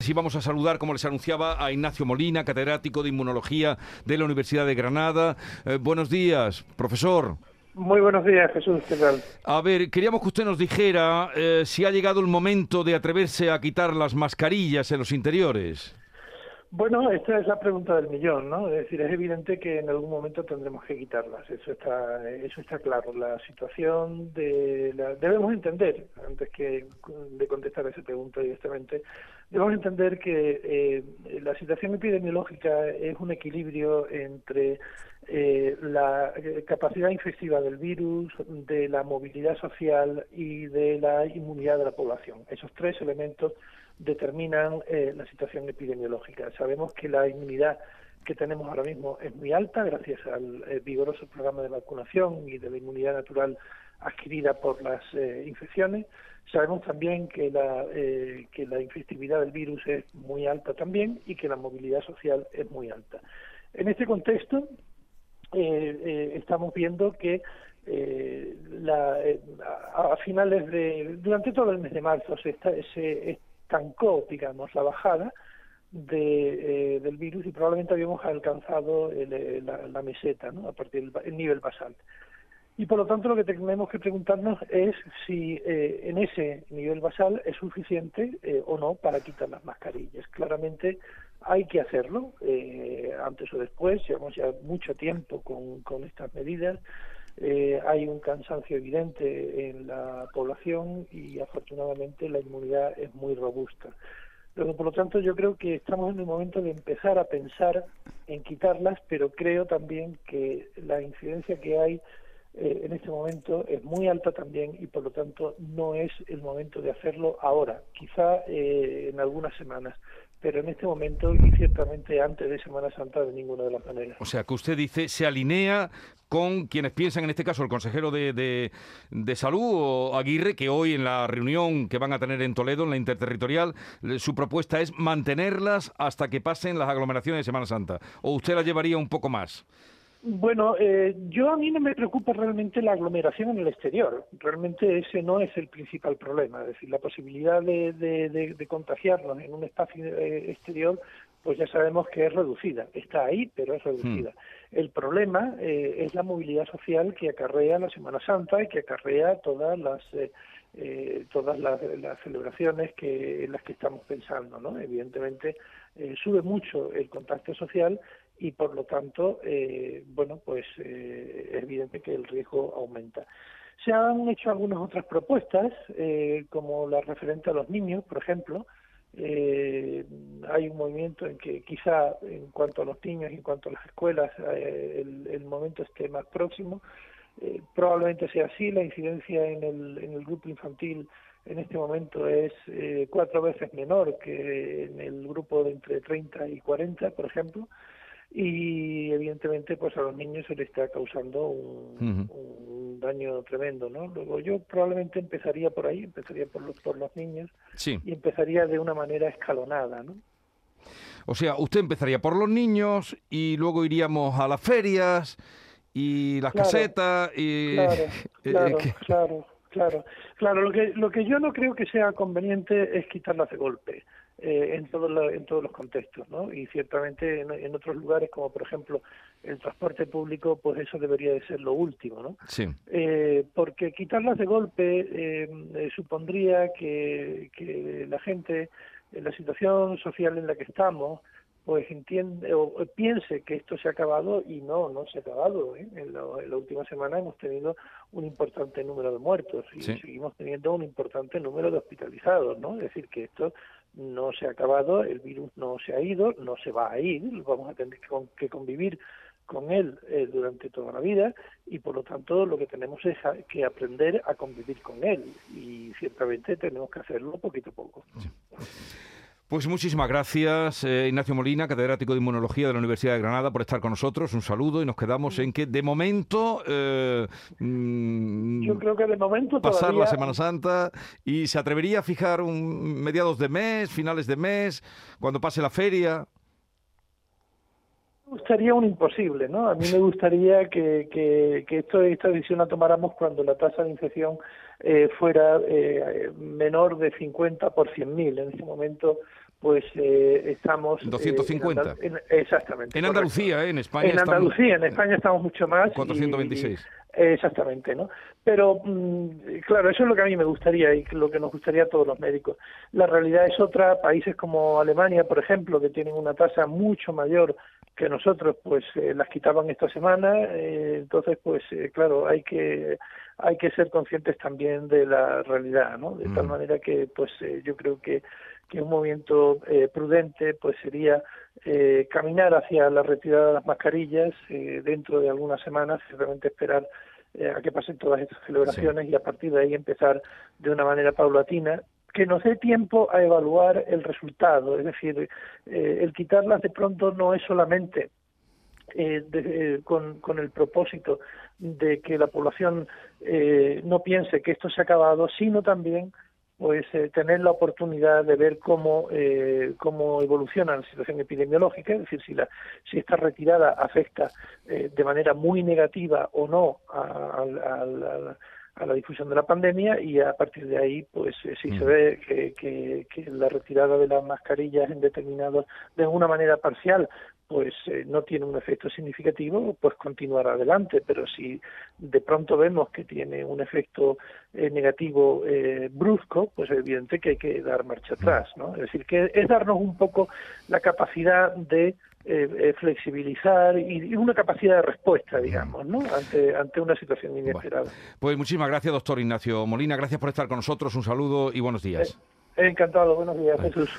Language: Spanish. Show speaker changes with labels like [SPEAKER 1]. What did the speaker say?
[SPEAKER 1] Sí, vamos a saludar, como les anunciaba, a Ignacio Molina, catedrático de Inmunología de la Universidad de Granada. Eh, buenos días, profesor.
[SPEAKER 2] Muy buenos días, Jesús. ¿Qué tal?
[SPEAKER 1] A ver, queríamos que usted nos dijera eh, si ha llegado el momento de atreverse a quitar las mascarillas en los interiores.
[SPEAKER 2] Bueno, esta es la pregunta del millón, ¿no? Es decir, es evidente que en algún momento tendremos que quitarlas. Eso está, eso está claro. La situación de la, debemos entender, antes que de contestar a esa pregunta directamente, debemos entender que eh, la situación epidemiológica es un equilibrio entre eh, la capacidad infectiva del virus, de la movilidad social y de la inmunidad de la población. Esos tres elementos determinan eh, la situación epidemiológica. Sabemos que la inmunidad que tenemos ahora mismo es muy alta gracias al eh, vigoroso programa de vacunación y de la inmunidad natural adquirida por las eh, infecciones. Sabemos también que la, que la infectividad del virus es muy alta también y que la movilidad social es muy alta. En este contexto, estamos viendo que la, a, finales de durante todo el mes de marzo se, está, se, estancó, digamos, la bajada de, eh, del virus y probablemente habíamos alcanzado eh, la, meseta, ¿no? A partir del nivel basal. Y por lo tanto lo que tenemos que preguntarnos es si eh, en ese nivel basal es suficiente o no para quitar las mascarillas. Claramente hay que hacerlo, antes o después, llevamos ya mucho tiempo con, con estas medidas, eh, hay un cansancio evidente en la población y afortunadamente la inmunidad es muy robusta. Pero, por lo tanto, yo creo que estamos en el momento de empezar a pensar en quitarlas, pero creo también que la incidencia que hay eh, en este momento es muy alta también y por lo tanto no es el momento de hacerlo ahora, quizá eh, en algunas semanas pero en este momento y ciertamente antes de Semana Santa de ninguna de las maneras.
[SPEAKER 1] O sea, que usted dice, se alinea con quienes piensan, en este caso, el consejero de, de, Salud, o Aguirre, que hoy en la reunión que van a tener en Toledo, en la interterritorial, su propuesta es mantenerlas hasta que pasen las aglomeraciones de Semana Santa. ¿O usted la llevaría un poco más?
[SPEAKER 2] Bueno, eh, yo a mí no me preocupa realmente la aglomeración en el exterior. Realmente ese no es el principal problema. Es decir, la posibilidad de, de, contagiarnos en un espacio eh, exterior, pues ya sabemos que es reducida. Está ahí, pero es reducida. Hmm. El problema eh, es la movilidad social que acarrea la Semana Santa y que acarrea todas las todas las, celebraciones que en las que estamos pensando, ¿no? Evidentemente sube mucho el contacto social y por lo tanto, eh, bueno, pues eh, es evidente que el riesgo aumenta. Se han hecho algunas otras propuestas, eh, como la referente a los niños, por ejemplo. hay un movimiento en que quizá en cuanto a los niños y en cuanto a las escuelas el, el, momento esté más próximo. probablemente sea así, la incidencia en el, en el grupo infantil en este momento es cuatro veces menor que en el grupo de entre 30 y 40, por ejemplo y evidentemente pues a los niños se les está causando un, daño tremendo no luego yo probablemente empezaría por ahí empezaría por los por los niños y empezaría de una manera escalonada no
[SPEAKER 1] o sea usted empezaría por los niños y luego iríamos a las ferias y las casetas y
[SPEAKER 2] claro claro, claro claro. Claro lo que lo que yo no creo que sea conveniente es quitarlas de golpe eh, en, todos en todos los contextos, ¿no? Y ciertamente en, otros lugares, como por ejemplo el transporte público, pues eso debería de ser lo último, ¿no?
[SPEAKER 1] Sí.
[SPEAKER 2] Eh, porque quitarlas de golpe eh, supondría que, que la gente, en la situación social en la que estamos, pues entiende o, piense que esto se ha acabado y no, no se ha acabado. ¿eh? En, la última semana hemos tenido un importante número de muertos y seguimos teniendo un importante número de hospitalizados, ¿no? Es decir, que esto no se ha acabado, el virus no se ha ido, no se va a ir, vamos a tener que, convivir con él eh, durante toda la vida y por lo tanto lo que tenemos es que aprender a convivir con él y ciertamente tenemos que hacerlo poquito a poco.
[SPEAKER 1] Pues muchísimas gracias, eh, Ignacio Molina, catedrático de Inmunología de la Universidad de Granada, por estar con nosotros. Un saludo y nos quedamos en que de momento.
[SPEAKER 2] Eh, mm, Yo creo que de momento.
[SPEAKER 1] Pasar la Semana Santa y se atrevería a fijar un mediados de mes, finales de mes, cuando pase la feria.
[SPEAKER 2] Me gustaría un imposible, ¿no? A mí me gustaría que, que, que esto, esta decisión la tomáramos cuando la tasa de infección eh, fuera eh, menor de 50 por 100.000. En este momento pues eh, estamos...
[SPEAKER 1] 250.
[SPEAKER 2] Eh, en exactamente.
[SPEAKER 1] En Andalucía, ¿eh? en España.
[SPEAKER 2] En Andalucía, en España estamos mucho más.
[SPEAKER 1] 426.
[SPEAKER 2] exactamente, ¿no? Pero, mm, claro, eso es lo que a mí me gustaría y lo que nos gustaría a todos los médicos. La realidad es otra. Países como Alemania, por ejemplo, que tienen una tasa mucho mayor que nosotros, pues eh, las quitaban esta semana. entonces, pues, claro, hay que hay que ser conscientes también de la realidad, ¿no? De tal mm. manera que, pues, yo creo que que un movimiento eh, prudente pues sería eh, caminar hacia la retirada de las mascarillas eh, dentro de algunas semanas, simplemente esperar a que pasen todas estas celebraciones y a partir de ahí empezar de una manera paulatina que nos dé tiempo a evaluar el resultado, es decir, el quitarlas de pronto no es solamente con, con, el propósito de que la población no piense que esto se ha acabado, sino también pues eh, tener la oportunidad de ver cómo eh, cómo evoluciona la situación epidemiológica, es decir, si la si esta retirada afecta eh, de manera muy negativa o no a, la difusión de la pandemia y a partir de ahí, pues si se mm. ve que, que, que, la retirada de las mascarillas en determinados de una manera parcial pues eh, no tiene un efecto significativo, pues continuar adelante. Pero si de pronto vemos que tiene un efecto eh, negativo eh, brusco, pues es evidente que hay que dar marcha atrás, ¿no? Es decir, que es darnos un poco la capacidad de flexibilizar y, una capacidad de respuesta, digamos, ¿no? Ante, ante una situación inesperada.
[SPEAKER 1] pues muchísimas gracias, doctor Ignacio Molina. Gracias por estar con nosotros. Un saludo y buenos días.
[SPEAKER 2] encantado. Buenos días, Jesús.